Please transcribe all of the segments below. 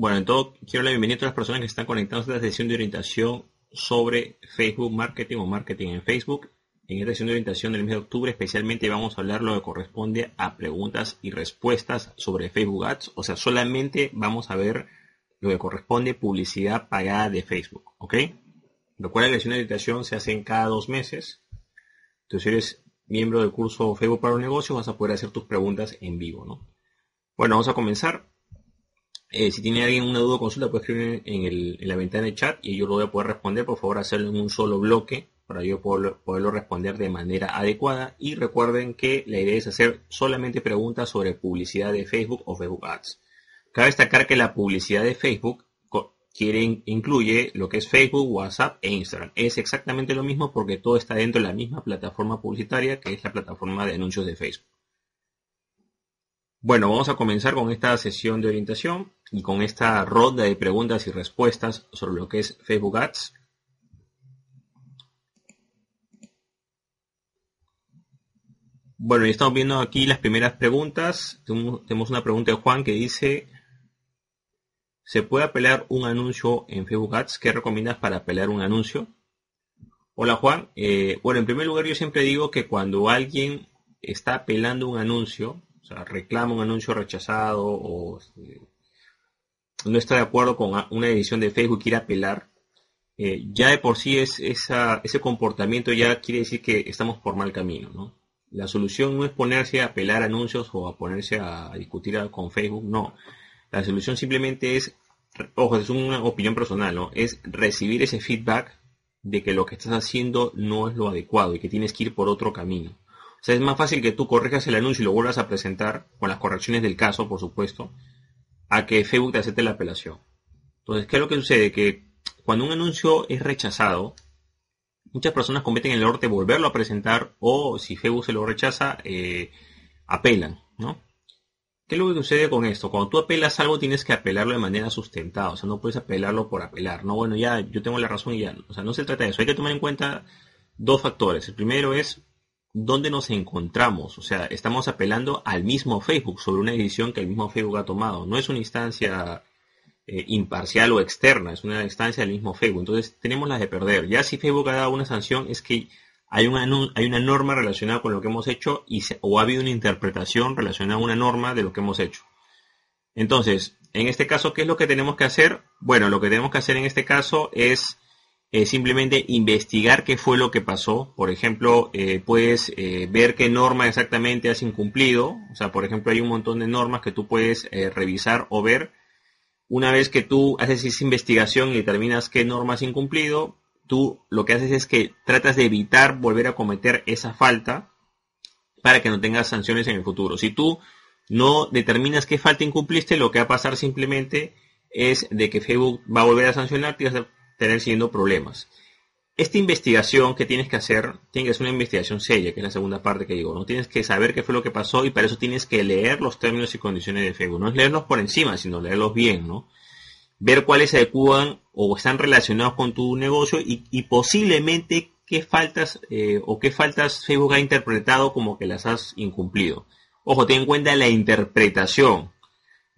Bueno, en todo, quiero la bienvenida a todas las personas que están conectados a esta sesión de orientación sobre Facebook Marketing o Marketing en Facebook. En esta sesión de orientación del mes de octubre especialmente vamos a hablar lo que corresponde a preguntas y respuestas sobre Facebook Ads. O sea, solamente vamos a ver lo que corresponde publicidad pagada de Facebook. ¿Ok? Recuerda que la sesión de orientación se hace en cada dos meses. Entonces, si eres miembro del curso Facebook para los negocios, vas a poder hacer tus preguntas en vivo. ¿no? Bueno, vamos a comenzar. Eh, si tiene alguien una duda o consulta, puede escribir en, la ventana de chat y yo lo voy a poder responder. Por favor, hacerlo en un solo bloque para yo poderlo, responder de manera adecuada. Y recuerden que la idea es hacer solamente preguntas sobre publicidad de Facebook o Facebook Ads. Cabe destacar que la publicidad de Facebook incluye lo que es Facebook, WhatsApp e Instagram. Es exactamente lo mismo porque todo está dentro de la misma plataforma publicitaria que es la plataforma de anuncios de Facebook. Bueno, vamos a comenzar con esta sesión de orientación y con esta ronda de preguntas y respuestas sobre lo que es Facebook Ads. Bueno, y estamos viendo aquí las primeras preguntas. Tenemos una pregunta de Juan que dice, ¿se puede apelar un anuncio en Facebook Ads? ¿Qué recomiendas para apelar un anuncio? Hola Juan. Eh, bueno, en primer lugar yo siempre digo que cuando alguien está apelando un anuncio, reclama un anuncio rechazado o este, no está de acuerdo con una edición de Facebook quiere apelar, eh, ya de por sí es ese comportamiento ya quiere decir que estamos por mal camino, La solución no es ponerse a apelar anuncios o a ponerse a, discutir con Facebook, no. La solución simplemente es, ojo, es una opinión personal, ¿no? Es recibir ese feedback de que lo que estás haciendo no es lo adecuado y que tienes que ir por otro camino. O sea, es más fácil que tú corrijas el anuncio y lo vuelvas a presentar, con las correcciones del caso, por supuesto, a que Facebook te acepte la apelación. Entonces, ¿qué es lo que sucede? Que cuando un anuncio es rechazado, muchas personas cometen el error de volverlo a presentar o si Facebook se lo rechaza, eh, apelan, ¿no? ¿Qué es lo que sucede con esto? Cuando tú apelas algo tienes que apelarlo de manera sustentada, o sea, no puedes apelarlo por apelar, ¿no? Bueno, ya yo tengo la razón y ya, o sea, no se trata de eso, hay que tomar en cuenta dos factores. El primero es dónde nos encontramos. O sea, estamos apelando al mismo Facebook sobre una decisión que el mismo Facebook ha tomado. No es una instancia eh, imparcial o externa, es una instancia del mismo Facebook. Entonces tenemos las de perder. Ya si Facebook ha dado una sanción es que hay una, hay una norma relacionada con lo que hemos hecho y o ha habido una interpretación relacionada a una norma de lo que hemos hecho. Entonces, en este caso, ¿qué es lo que tenemos que hacer? Bueno, lo que tenemos que hacer en este caso es simplemente investigar qué fue lo que pasó. Por ejemplo, eh, puedes eh, ver qué norma exactamente has incumplido. O sea, por ejemplo, hay un montón de normas que tú puedes eh, revisar o ver. Una vez que tú haces esa investigación y determinas qué norma has incumplido, tú lo que haces es que tratas de evitar volver a cometer esa falta para que no tengas sanciones en el futuro. Si tú no determinas qué falta incumpliste, lo que va a pasar simplemente es de que Facebook va a volver a sancionarte y tener siendo problemas. Esta investigación que tienes que hacer, tiene que ser una investigación seria, que es la segunda parte que digo, ¿no? Tienes que saber qué fue lo que pasó y para eso tienes que leer los términos y condiciones de Facebook. No es leerlos por encima, sino leerlos bien, ¿no? Ver cuáles se adecuan o están relacionados con tu negocio y, posiblemente qué faltas eh, o qué faltas Facebook ha interpretado como que las has incumplido. Ojo, ten en cuenta la interpretación.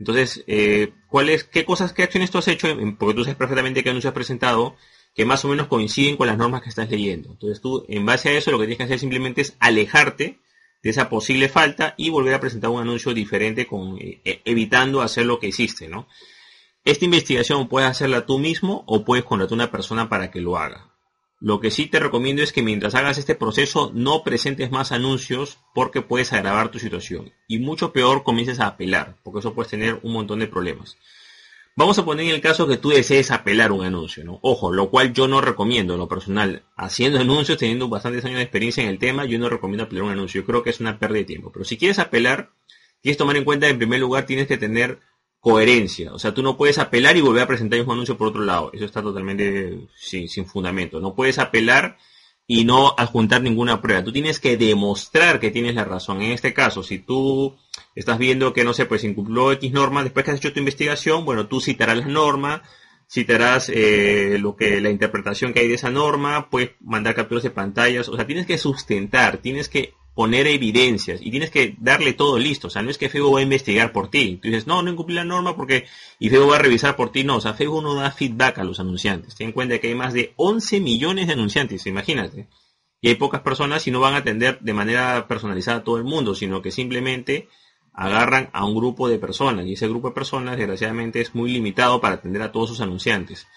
Entonces, eh, ¿cuáles, qué cosas, qué acciones tú has hecho? Porque tú sabes perfectamente qué anuncios has presentado que más o menos coinciden con las normas que estás leyendo. Entonces tú, en base a eso, lo que tienes que hacer simplemente es alejarte de esa posible falta y volver a presentar un anuncio diferente con, eh, e, evitando hacer lo que hiciste, ¿no? Esta investigación puedes hacerla tú mismo o puedes contratar a una persona para que lo haga. Lo que sí te recomiendo es que mientras hagas este proceso no presentes más anuncios porque puedes agravar tu situación. Y mucho peor comiences a apelar, porque eso puedes tener un montón de problemas. Vamos a poner en el caso que tú desees apelar un anuncio, ¿no? Ojo, lo cual yo no recomiendo en lo personal. Haciendo anuncios, teniendo bastantes años de experiencia en el tema, yo no recomiendo apelar un anuncio. Yo creo que es una pérdida de tiempo. Pero si quieres apelar, tienes que tomar en cuenta, en primer lugar, tienes que tener coherencia. O sea, tú no puedes apelar y volver a presentar el mismo anuncio por otro lado. Eso está totalmente sin, fundamento. No puedes apelar y no adjuntar ninguna prueba. Tú tienes que demostrar que tienes la razón. En este caso, si tú estás viendo que, no sé, pues incumplió X norma, después que has hecho tu investigación, bueno, tú citarás la norma, citarás eh, lo que la interpretación que hay de esa norma, puedes mandar capturas de pantallas, o sea, tienes que sustentar, tienes que poner evidencias y tienes que darle todo listo. O sea, no es que Facebook va a investigar por ti. Tú dices, no, no incumplí la norma porque y Facebook va a revisar por ti. No, o sea, Facebook no da feedback a los anunciantes. Ten en cuenta que hay más de 11 millones de anunciantes, imagínate. Y hay pocas personas y no van a atender de manera personalizada a todo el mundo, sino que simplemente agarran a un grupo de personas. Y ese grupo de personas, desgraciadamente, es muy limitado para atender a todos sus anunciantes.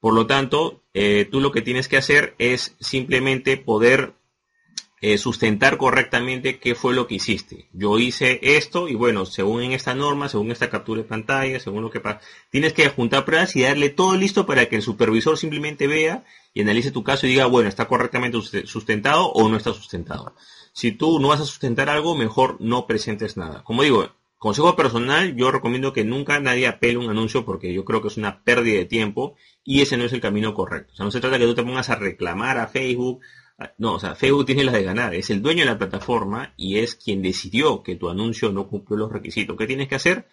Por lo tanto, eh, tú lo que tienes que hacer es simplemente poder eh, sustentar correctamente qué fue lo que hiciste. Yo hice esto y bueno, según esta norma, según esta captura de pantalla, según lo que pasa, tienes que juntar pruebas y darle todo listo para que el supervisor simplemente vea y analice tu caso y diga, bueno, está correctamente sustentado o no está sustentado. Si tú no vas a sustentar algo, mejor no presentes nada. Como digo, consejo personal, yo recomiendo que nunca nadie apele un anuncio porque yo creo que es una pérdida de tiempo y ese no es el camino correcto. O sea, no se trata que tú te pongas a reclamar a Facebook, no, o sea, Facebook tiene las de ganar, es el dueño de la plataforma y es quien decidió que tu anuncio no cumplió los requisitos. ¿Qué tienes que hacer?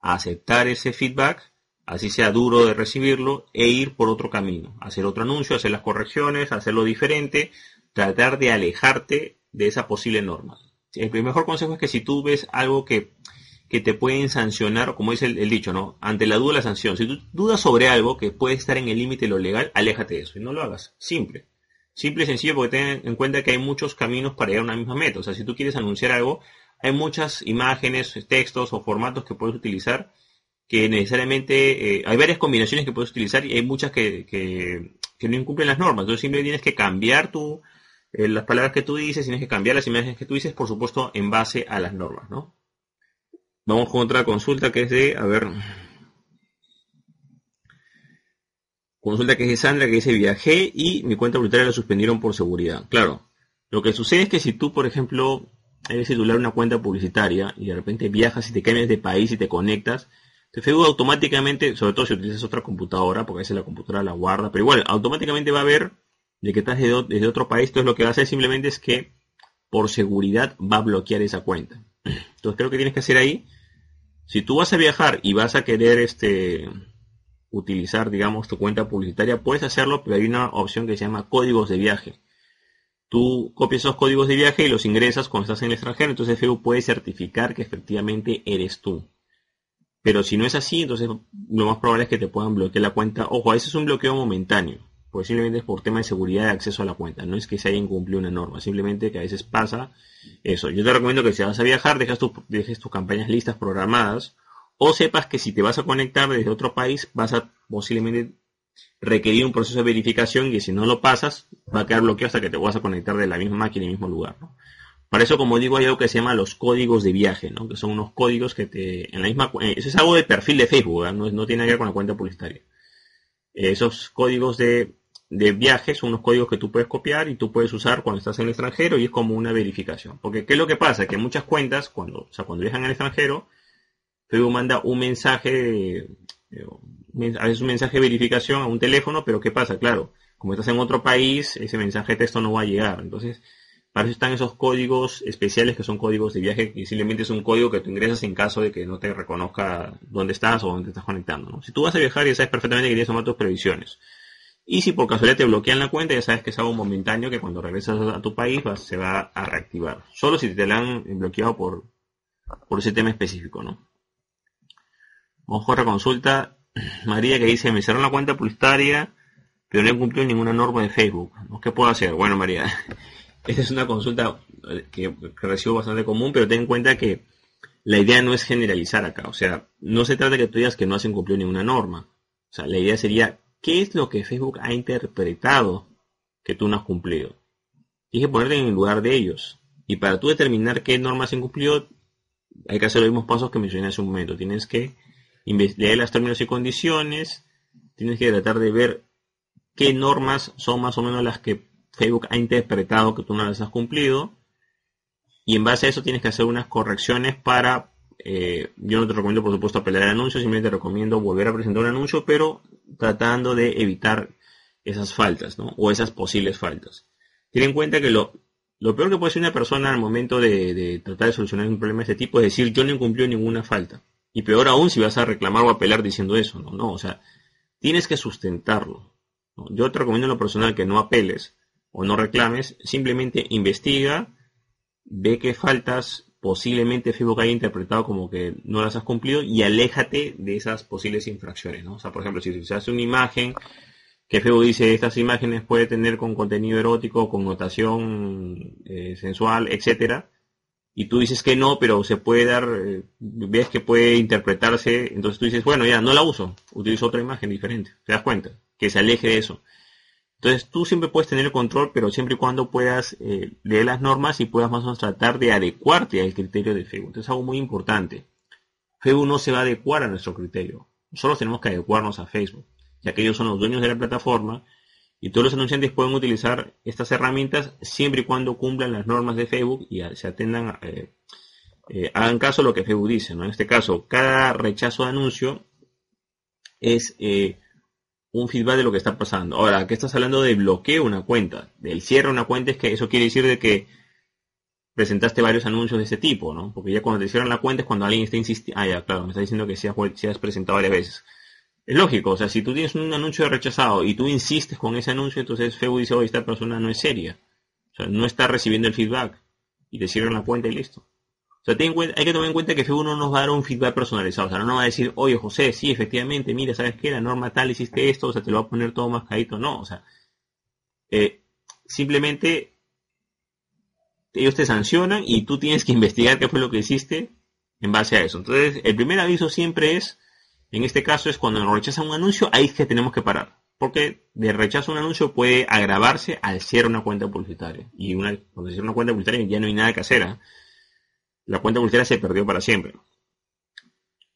Aceptar ese feedback, así sea duro de recibirlo, e ir por otro camino. Hacer otro anuncio, hacer las correcciones, hacerlo diferente, tratar de alejarte de esa posible norma. El mejor consejo es que si tú ves algo que, que te pueden sancionar, como dice el, dicho, ¿no? Ante la duda la sanción. Si tú dudas sobre algo que puede estar en el límite de lo legal, aléjate de eso y no lo hagas. Simple. Simple y sencillo porque ten en cuenta que hay muchos caminos para llegar a una misma meta. O sea, si tú quieres anunciar algo, hay muchas imágenes, textos o formatos que puedes utilizar que necesariamente, eh, hay varias combinaciones que puedes utilizar y hay muchas que, que, no incumplen las normas. Entonces simplemente tienes que cambiar tu, eh, las palabras que tú dices, tienes que cambiar las imágenes que tú dices, por supuesto, en base a las normas, ¿no? Vamos con otra consulta que es de, a ver, Consulta que es de Sandra que dice viajé y mi cuenta voluntaria la suspendieron por seguridad. Claro, lo que sucede es que si tú, por ejemplo, eres titular de una cuenta publicitaria y de repente viajas y te cambias de país y te conectas, Facebook automáticamente, sobre todo si utilizas otra computadora, porque a veces la computadora la guarda, pero igual, automáticamente va a ver de que estás desde, otro país, entonces lo que va a hacer simplemente es que por seguridad va a bloquear esa cuenta. Entonces creo que tienes que hacer ahí, si tú vas a viajar y vas a querer este utilizar, digamos, tu cuenta publicitaria, puedes hacerlo, pero hay una opción que se llama códigos de viaje. Tú copias esos códigos de viaje y los ingresas cuando estás en el extranjero, entonces Facebook puede certificar que efectivamente eres tú. Pero si no es así, entonces lo más probable es que te puedan bloquear la cuenta. Ojo, a veces es un bloqueo momentáneo, porque simplemente es por tema de seguridad de acceso a la cuenta. No es que se haya incumplido una norma, simplemente que a veces pasa eso. Yo te recomiendo que si vas a viajar, dejes, dejes tus campañas listas programadas o sepas que si te vas a conectar desde otro país vas a posiblemente requerir un proceso de verificación y si no lo pasas va a quedar bloqueado hasta que te vas a conectar de la misma máquina y el mismo lugar. Para eso, como digo, hay algo que se llama los códigos de viaje, ¿no? que son unos códigos que te... en la misma eh, Eso es algo de perfil de Facebook, no, no, tiene que ver con la cuenta publicitaria. Esos códigos de, de viaje son unos códigos que tú puedes copiar y tú puedes usar cuando estás en el extranjero y es como una verificación. Porque ¿qué es lo que pasa? Que muchas cuentas, cuando, o sea, cuando viajan al extranjero, Facebook manda un mensaje, eh, a veces un mensaje de verificación a un teléfono, pero ¿qué pasa? Claro, como estás en otro país, ese mensaje de texto no va a llegar. Entonces, para eso están esos códigos especiales que son códigos de viaje y simplemente es un código que tú ingresas en caso de que no te reconozca dónde estás o dónde estás conectando. Si tú vas a viajar ya sabes perfectamente que tienes que tomar tus previsiones. Y si por casualidad te bloquean la cuenta, ya sabes que es algo momentáneo que cuando regresas a tu país se va a reactivar. Solo si te la han bloqueado por ese tema específico, ¿no? Vamos a consulta. María que dice, me cerró la cuenta publicitaria, pero no he cumplido ninguna norma de Facebook. ¿Qué puedo hacer? Bueno, María, esta es una consulta eh, que, recibo bastante común, pero ten en cuenta que la idea no es generalizar acá. O sea, no se trata de que tú digas que no has incumplido ninguna norma. O sea, la idea sería, ¿qué es lo que Facebook ha interpretado que tú no has cumplido? Tienes que ponerte en el lugar de ellos. Y para tú determinar qué normas has incumplido, hay que hacer los mismos pasos que mencioné hace un momento. Tienes que leer las términos y condiciones, tienes que tratar de ver qué normas son más o menos las que Facebook ha interpretado que tú no las has cumplido y en base a eso tienes que hacer unas correcciones para eh, yo no te recomiendo por supuesto apelar el anuncio, simplemente te recomiendo volver a presentar un anuncio, pero tratando de evitar esas faltas, ¿no? O esas posibles faltas. Ten en cuenta que lo, lo peor que puede hacer una persona al momento de, tratar de solucionar un problema de este tipo es decir, yo no incumplió ninguna falta. Y peor aún si vas a reclamar o apelar diciendo eso, ¿no? No, o sea, tienes que sustentarlo. Yo te recomiendo en lo personal que no apeles o no reclames, simplemente investiga, ve qué faltas posiblemente Facebook haya interpretado como que no las has cumplido y aléjate de esas posibles infracciones, ¿no? O sea, por ejemplo, si se hace una imagen que Facebook dice estas imágenes puede tener con contenido erótico, con notación eh, sensual, etcétera, y tú dices que no, pero se puede dar, eh, ves que puede interpretarse, entonces tú dices, bueno, ya, no la uso, utilizo otra imagen diferente, te das cuenta, que se aleje de eso. Entonces tú siempre puedes tener el control, pero siempre y cuando puedas eh, leer las normas y puedas más o menos tratar de adecuarte al criterio de Facebook. Entonces es algo muy importante. Facebook no se va a adecuar a nuestro criterio. Nosotros tenemos que adecuarnos a Facebook, ya que ellos son los dueños de la plataforma y todos los anunciantes pueden utilizar estas herramientas siempre y cuando cumplan las normas de Facebook y se atendan, eh, eh, hagan caso a lo que Facebook dice. ¿no? En este caso, cada rechazo de anuncio es eh, un feedback de lo que está pasando. Ahora, ¿qué estás hablando de bloqueo una cuenta? Del cierre de una cuenta es que eso quiere decir de que presentaste varios anuncios de ese tipo, ¿no? Porque ya cuando te cierran la cuenta es cuando alguien está insistiendo. Ah, ya, claro, me está diciendo que se has, has presentado varias veces. Es lógico, o sea, si tú tienes un anuncio rechazado y tú insistes con ese anuncio, entonces Facebook dice, oye, esta persona no es seria. O sea, no está recibiendo el feedback. Y te cierran la cuenta y listo. O sea, hay que tomar en cuenta que Facebook no nos va a dar un feedback personalizado. O sea, no nos va a decir, oye, José, sí, efectivamente, mira, ¿sabes qué? La norma tal hiciste esto, o sea, te lo va a poner todo más caído. No, o sea, eh, simplemente ellos te sancionan y tú tienes que investigar qué fue lo que hiciste en base a eso. Entonces, el primer aviso siempre es en este caso es cuando nos rechazan un anuncio, ahí es que tenemos que parar. Porque de rechazo un anuncio puede agravarse al cierre una cuenta publicitaria. Y una, cuando se cierra una cuenta publicitaria ya no hay nada que hacer. ¿eh? La cuenta publicitaria se perdió para siempre.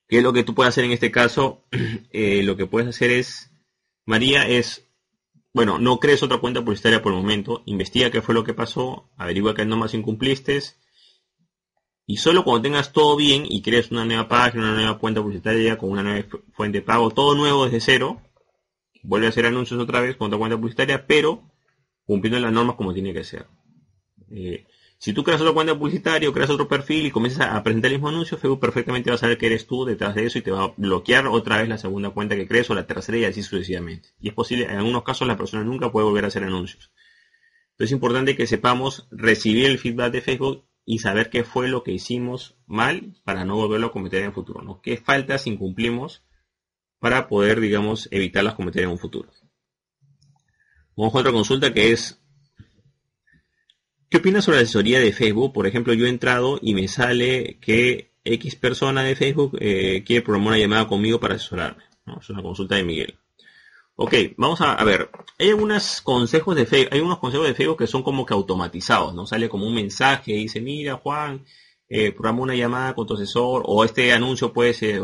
¿Qué es lo que tú puedes hacer en este caso? Eh, lo que puedes hacer es, María, es, bueno, no crees otra cuenta publicitaria por el momento, investiga qué fue lo que pasó, averigua qué más incumpliste, y solo cuando tengas todo bien y crees una nueva página, una nueva cuenta publicitaria con una nueva fuente de pago, todo nuevo desde cero, vuelve a hacer anuncios otra vez con otra cuenta publicitaria, pero cumpliendo las normas como tiene que ser. Eh, si tú creas otra cuenta publicitaria o creas otro perfil y comienzas a presentar el mismo anuncio, Facebook perfectamente va a saber que eres tú detrás de eso y te va a bloquear otra vez la segunda cuenta que crees o la tercera y así sucesivamente. Y es posible, en algunos casos la persona nunca puede volver a hacer anuncios. Entonces es importante que sepamos recibir el feedback de Facebook y saber qué fue lo que hicimos mal para no volverlo a cometer en el futuro, ¿no? ¿Qué faltas incumplimos para poder, digamos, evitarlas cometer en un futuro? Vamos a otra consulta que es, ¿qué opinas sobre la asesoría de Facebook? Por ejemplo, yo he entrado y me sale que X persona de Facebook eh, quiere programar una llamada conmigo para asesorarme. Es una consulta de Miguel. Ok, vamos a, ver. Hay algunos consejos de Facebook, hay unos consejos de Facebook que son como que automatizados, ¿no? Sale como un mensaje y dice, mira Juan, eh, programa una llamada con tu asesor o este anuncio puede ser...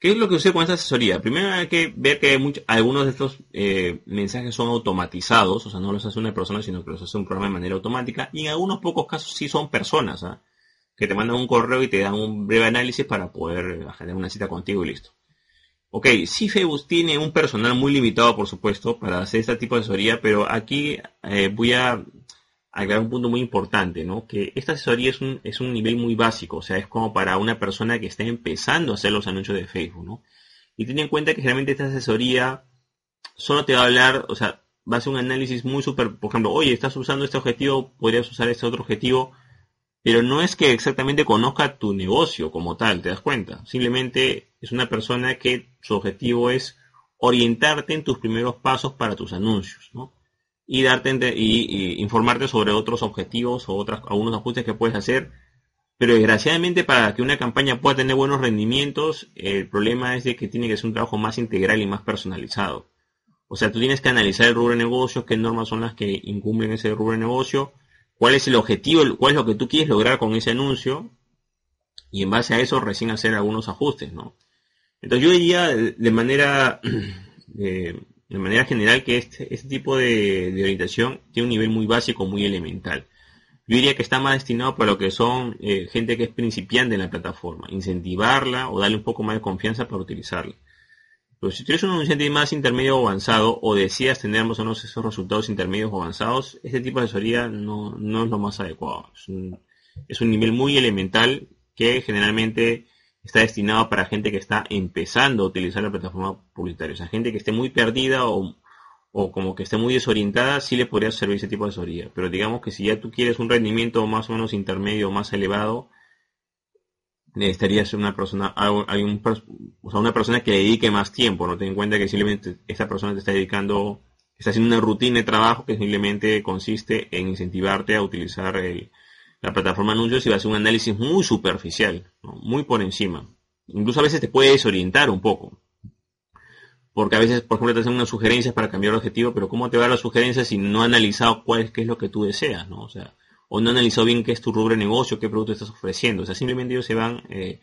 ¿Qué es lo que usé con esta asesoría? Primero hay que ver que algunos de estos eh, mensajes son automatizados, o sea, no los hace una persona, sino que los hace un programa de manera automática, y en algunos pocos casos sí son personas, ¿ah? que te mandan un correo y te dan un breve análisis para poder generar una cita contigo y listo. Ok, sí Facebook tiene un personal muy limitado, por supuesto, para hacer este tipo de asesoría, pero aquí eh, voy a agregar un punto muy importante, ¿no? Que esta asesoría es un, es un nivel muy básico, o sea, es como para una persona que está empezando a hacer los anuncios de Facebook, ¿no? Y ten en cuenta que realmente esta asesoría solo te va a hablar, o sea, va a ser un análisis muy súper, por ejemplo, oye, estás usando este objetivo, podrías usar este otro objetivo, pero no es que exactamente conozca tu negocio como tal, ¿te das cuenta? Simplemente es una persona que su objetivo es orientarte en tus primeros pasos para tus anuncios. Y darte y, informarte sobre otros objetivos o otras algunos ajustes que puedes hacer. Pero desgraciadamente para que una campaña pueda tener buenos rendimientos, el problema es de que tiene que ser un trabajo más integral y más personalizado. O sea, tú tienes que analizar el rubro de negocios, qué normas son las que incumplen ese rubro de negocio, cuál es el objetivo, cuál es lo que tú quieres lograr con ese anuncio y en base a eso recién hacer algunos ajustes, ¿no? Entonces yo diría de manera, de, manera general que este, este tipo de, orientación tiene un nivel muy básico, muy elemental. yo diría que está más destinado para lo que son eh, gente que es principiante en la plataforma, incentivarla o darle un poco más de confianza para utilizarla. Pero si tú eres un anunciante más intermedio o avanzado o deseas tener más o menos esos resultados intermedios o avanzados, este tipo de asesoría no, no es lo más adecuado. Es un, es un nivel muy elemental que generalmente está destinado para gente que está empezando a utilizar la plataforma publicitaria. O sea, gente que esté muy perdida o o como que esté muy desorientada, sí le podría servir ese tipo de asesoría. Pero digamos que si ya tú quieres un rendimiento más o menos intermedio o más elevado, necesitarías una persona, un, o sea, una persona que dedique más tiempo, no ten en cuenta que simplemente esa persona te está dedicando, está haciendo una rutina de trabajo que simplemente consiste en incentivarte a utilizar la plataforma anuncios y va a hacer un análisis muy superficial, muy por encima. Incluso a veces te puede desorientar un poco porque a veces, por ejemplo, te hacen unas sugerencias para cambiar el objetivo, pero ¿cómo te va a dar las sugerencias si no ha analizado cuál es, qué es lo que tú deseas, ¿no? O sea, o no ha analizado bien qué es tu rubro de negocio, qué producto estás ofreciendo. O sea, simplemente ellos se van... Eh,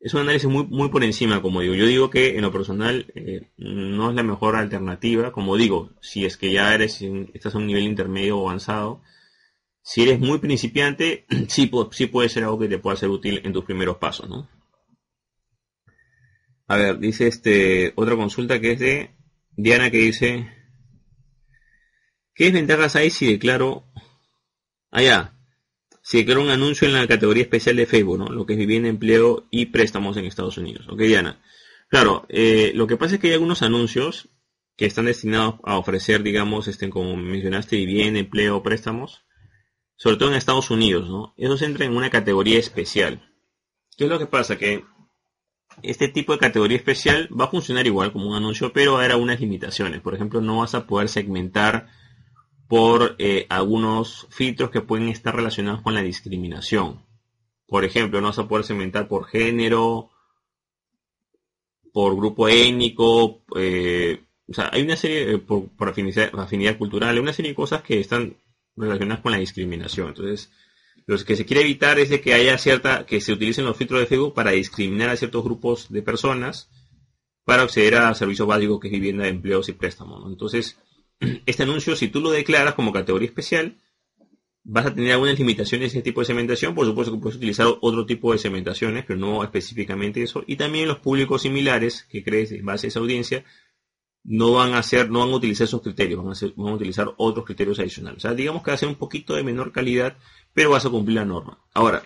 es un análisis muy, muy por encima, como digo. Yo digo que en lo personal eh, no es la mejor alternativa. Como digo, si es que ya eres, estás a un nivel intermedio o avanzado, si eres muy principiante, sí, sí puede ser algo que te pueda ser útil en tus primeros pasos, ¿no? A ver, dice este otra consulta que es de Diana que dice ¿Qué desventajas hay si declaro allá? Ah, si declaro un anuncio en la categoría especial de Facebook, ¿no? Lo que es vivienda, empleo y préstamos en Estados Unidos. Ok, Diana. Claro, eh, lo que pasa es que hay algunos anuncios que están destinados a ofrecer, digamos, este, como mencionaste, vivienda, empleo, préstamos, sobre todo en Estados Unidos, ¿no? Esos entran en una categoría especial. ¿Qué es lo que pasa? Que este tipo de categoría especial va a funcionar igual como un anuncio, pero habrá unas limitaciones. Por ejemplo, no vas a poder segmentar por eh, algunos filtros que pueden estar relacionados con la discriminación. Por ejemplo, no vas a poder segmentar por género, por grupo étnico, eh, o sea, hay una serie, eh, por, por afinidad, cultural, hay una serie de cosas que están relacionadas con la discriminación. Entonces, lo que se quiere evitar es que haya cierta, que se utilicen los filtros de Facebook para discriminar a ciertos grupos de personas para acceder a servicios básicos que es vivienda, empleos y préstamos. Entonces, este anuncio, si tú lo declaras como categoría especial, vas a tener algunas limitaciones de ese tipo de segmentación. Por supuesto que puedes utilizar otro tipo de segmentaciones, pero no específicamente eso. Y también los públicos similares que crees en base a esa audiencia no van a hacer, no van a utilizar esos criterios, van a, van a utilizar otros criterios adicionales. O sea, digamos que va a ser un poquito de menor calidad, pero vas a cumplir la norma. Ahora,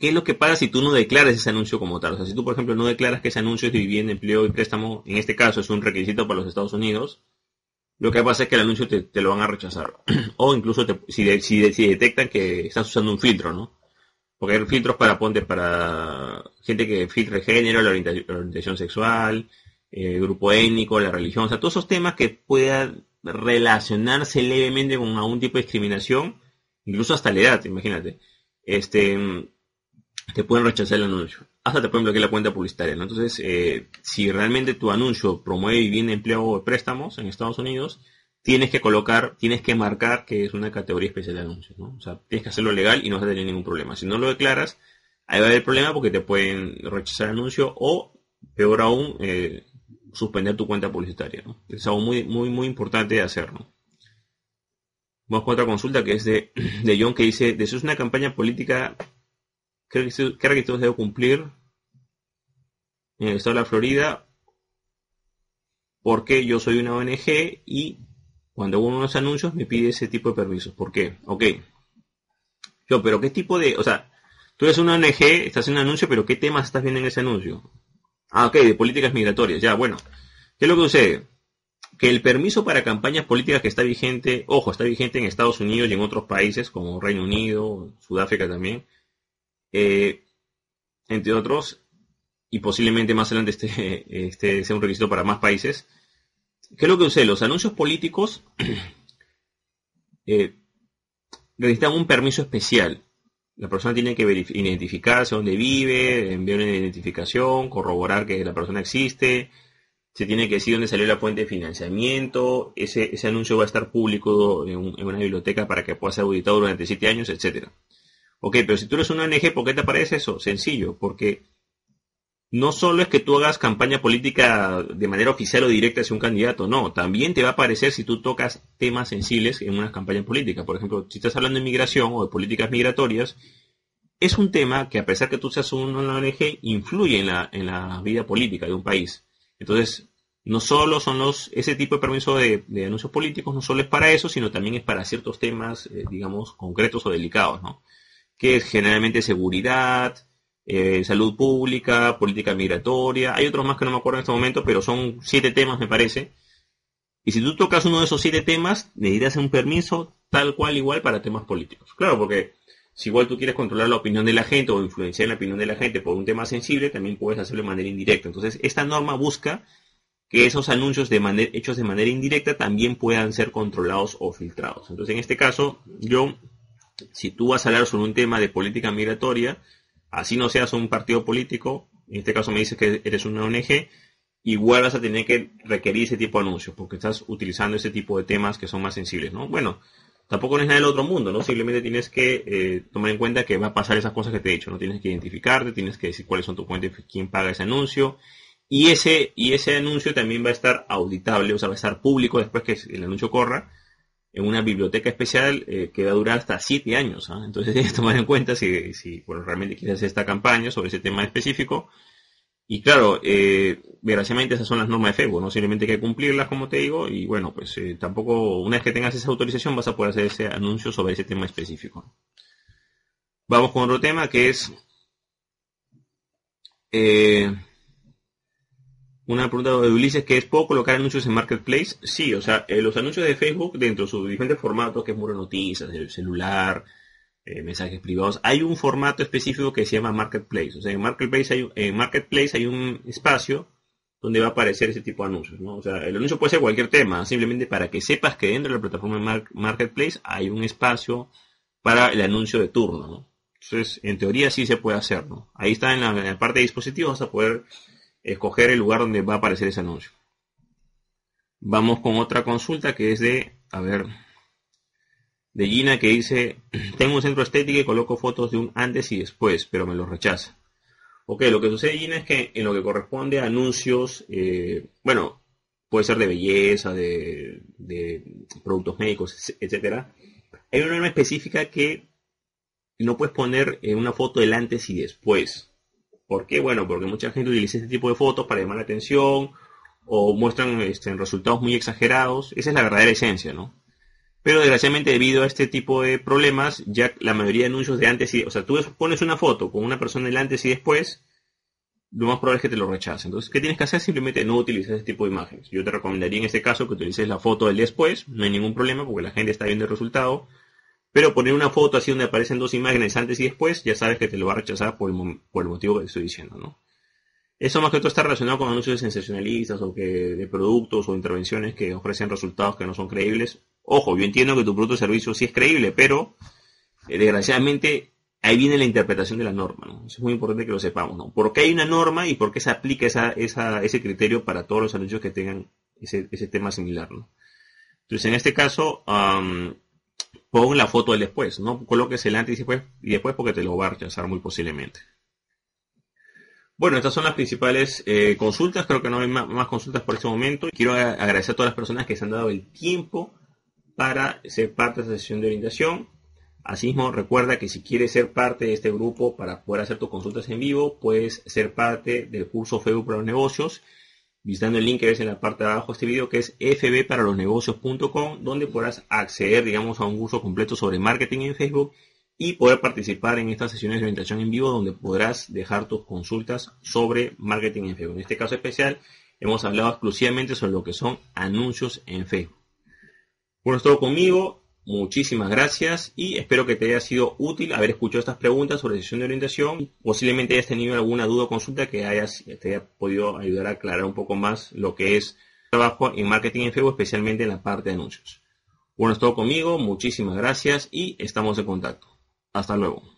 ¿qué es lo que pasa si tú no declaras ese anuncio como tal? O sea, si tú, por ejemplo, no declaras que ese anuncio es de vivienda, empleo y préstamo, en este caso es un requisito para los Estados Unidos, lo que pasa es que el anuncio te, lo van a rechazar. o incluso si, si, detectan que estás usando un filtro, ¿no? Porque hay filtros para, ponte, para gente que filtre género, la orientación, sexual, el grupo étnico, la religión, o sea, todos esos temas que puedan relacionarse levemente con algún tipo de discriminación, incluso hasta la edad, imagínate, este, te pueden rechazar el anuncio. Hasta te pueden bloquear la cuenta publicitaria. Entonces, eh, si realmente tu anuncio promueve vivienda, empleo o préstamos en Estados Unidos, tienes que colocar, tienes que marcar que es una categoría especial de anuncios. ¿no? O sea, tienes que hacerlo legal y no vas a tener ningún problema. Si no lo declaras, ahí va a haber problema porque te pueden rechazar el anuncio o, peor aún, eh, suspender tu cuenta publicitaria. Es algo muy, muy, muy importante de hacer. ¿no? Vamos con otra consulta que es de, de John que dice, es una campaña política, ¿qué requisitos debo cumplir en el estado de la Florida? Porque yo soy una ONG y cuando hago unos anuncios me pide ese tipo de permisos. ¿Por qué? Ok. Yo, pero ¿qué tipo de...? O sea, tú eres una ONG, estás en un anuncio, pero ¿qué temas estás viendo en ese anuncio? Ah, ok, de políticas migratorias. Ya, bueno. ¿Qué es lo que sucede? que el permiso para campañas políticas que está vigente, ojo, está vigente en Estados Unidos y en otros países como Reino Unido, Sudáfrica también, eh, entre otros, y posiblemente más adelante este, este sea un requisito para más países. ¿Qué es lo que sucede? Los anuncios políticos eh, necesitan un permiso especial. La persona tiene que identificarse dónde vive, enviar una identificación, corroborar que la persona existe, se tiene que decir dónde salió la fuente de financiamiento, ese, ese anuncio va a estar público en, una biblioteca para que pueda ser auditado durante siete años, etcétera. Ok, pero si tú eres una ONG, ¿por qué te aparece eso? Sencillo, porque no solo es que tú hagas campaña política de manera oficial o directa hacia un candidato, no, también te va a aparecer si tú tocas temas sensibles en una campaña política. Por ejemplo, si estás hablando de migración o de políticas migratorias, es un tema que a pesar que tú seas una ONG, influye en la, en la vida política de un país. Entonces, no solo son los, ese tipo de permiso de, anuncios políticos, no solo es para eso, sino también es para ciertos temas, eh, digamos, concretos o delicados, ¿no? Que es generalmente seguridad, eh, salud pública, política migratoria, hay otros más que no me acuerdo en este momento, pero son siete temas me parece. Y si tú tocas uno de esos siete temas, necesitas un permiso tal cual igual para temas políticos. Claro, porque si igual tú quieres controlar la opinión de la gente o influenciar la opinión de la gente por un tema sensible, también puedes hacerlo de manera indirecta. Entonces, esta norma busca que esos anuncios de hechos de manera indirecta también puedan ser controlados o filtrados. Entonces, en este caso, yo, si tú vas a hablar sobre un tema de política migratoria, así no seas un partido político, en este caso me dices que eres una ONG, igual vas a tener que requerir ese tipo de anuncios, porque estás utilizando ese tipo de temas que son más sensibles, ¿no? Bueno, tampoco no es nada del otro mundo, ¿no? Simplemente tienes que eh, tomar en cuenta que va a pasar esas cosas que te he dicho, ¿no? Tienes que identificarte, tienes que decir cuáles son tus fuentes, quién paga ese anuncio, y ese, y ese anuncio también va a estar auditable, o sea, va a estar público después que el anuncio corra, en una biblioteca especial eh, que va a durar hasta siete años. ¿ah? Entonces tienes que tomar en cuenta si, si bueno, realmente quieres hacer esta campaña sobre ese tema específico. Y claro, eh, desgraciadamente esas son las normas de Facebook, no simplemente hay que cumplirlas, como te digo, y bueno, pues eh, tampoco, una vez que tengas esa autorización, vas a poder hacer ese anuncio sobre ese tema específico. Vamos con otro tema que es eh, una pregunta de Ulises, que es, ¿puedo colocar anuncios en Marketplace? Sí, o sea, eh, los anuncios de Facebook, dentro de sus diferentes formatos, que es muro noticias, el celular, eh, mensajes privados, hay un formato específico que se llama Marketplace. O sea, en Marketplace hay, en Marketplace hay un espacio donde va a aparecer ese tipo de anuncios, ¿no? O sea, el anuncio puede ser cualquier tema, simplemente para que sepas que dentro de la plataforma Marketplace hay un espacio para el anuncio de turno, ¿no? Entonces, en teoría sí se puede hacer, ¿no? Ahí está en la, en la parte de dispositivos, vas a poder escoger el lugar donde va a aparecer ese anuncio. Vamos con otra consulta que es de, a ver, de Gina que dice, tengo un centro estético y coloco fotos de un antes y después, pero me los rechaza. Ok, lo que sucede Gina es que en lo que corresponde a anuncios, eh, bueno, puede ser de belleza, de, productos médicos, etcétera, hay una norma específica que no puedes poner en una foto del antes y después. ¿Por qué? Bueno, porque mucha gente utiliza este tipo de fotos para llamar la atención o muestran este, resultados muy exagerados. Esa es la verdadera esencia, ¿no? Pero desgraciadamente debido a este tipo de problemas, ya la mayoría de anuncios de antes y... O sea, tú pones una foto con una persona del antes y después, lo más probable es que te lo rechace. Entonces, ¿qué tienes que hacer? Simplemente no utilizar ese tipo de imágenes. Yo te recomendaría en este caso que utilices la foto del después, no hay ningún problema porque la gente está viendo el resultado. Pero poner una foto así donde aparecen dos imágenes antes y después, ya sabes que te lo va a rechazar por el, motivo que te estoy diciendo, ¿no? Eso más que todo está relacionado con anuncios sensacionalistas o que de productos o intervenciones que ofrecen resultados que no son creíbles. Ojo, yo entiendo que tu producto o servicio sí es creíble, pero eh, desgraciadamente ahí viene la interpretación de la norma, ¿no? Es muy importante que lo sepamos, ¿no? ¿Por qué hay una norma y por qué se aplica ese criterio para todos los anuncios que tengan ese tema similar, ¿no? Entonces, en este caso, pon la foto del después, no coloques el antes y después, y después porque te lo va a rechazar muy posiblemente. Bueno, estas son las principales eh, consultas, creo que no hay más, consultas por este momento. Quiero agradecer a todas las personas que se han dado el tiempo para ser parte de esta sesión de orientación. Asimismo, recuerda que si quieres ser parte de este grupo para poder hacer tus consultas en vivo, puedes ser parte del curso Facebook para los negocios visitando el link que ves en la parte de abajo de este video que es fbparalosnegocios.com donde podrás acceder digamos a un curso completo sobre marketing en Facebook y poder participar en estas sesiones de orientación en vivo donde podrás dejar tus consultas sobre marketing en Facebook. En este caso especial hemos hablado exclusivamente sobre lo que son anuncios en Facebook. Bueno, es conmigo. Muchísimas gracias y espero que te haya sido útil haber escuchado estas preguntas sobre sesión de orientación. Posiblemente hayas tenido alguna duda o consulta que te haya podido ayudar a aclarar un poco más lo que es trabajo en marketing en Facebook, especialmente en la parte de anuncios. Bueno, es todo conmigo, muchísimas gracias y estamos en contacto. Hasta luego.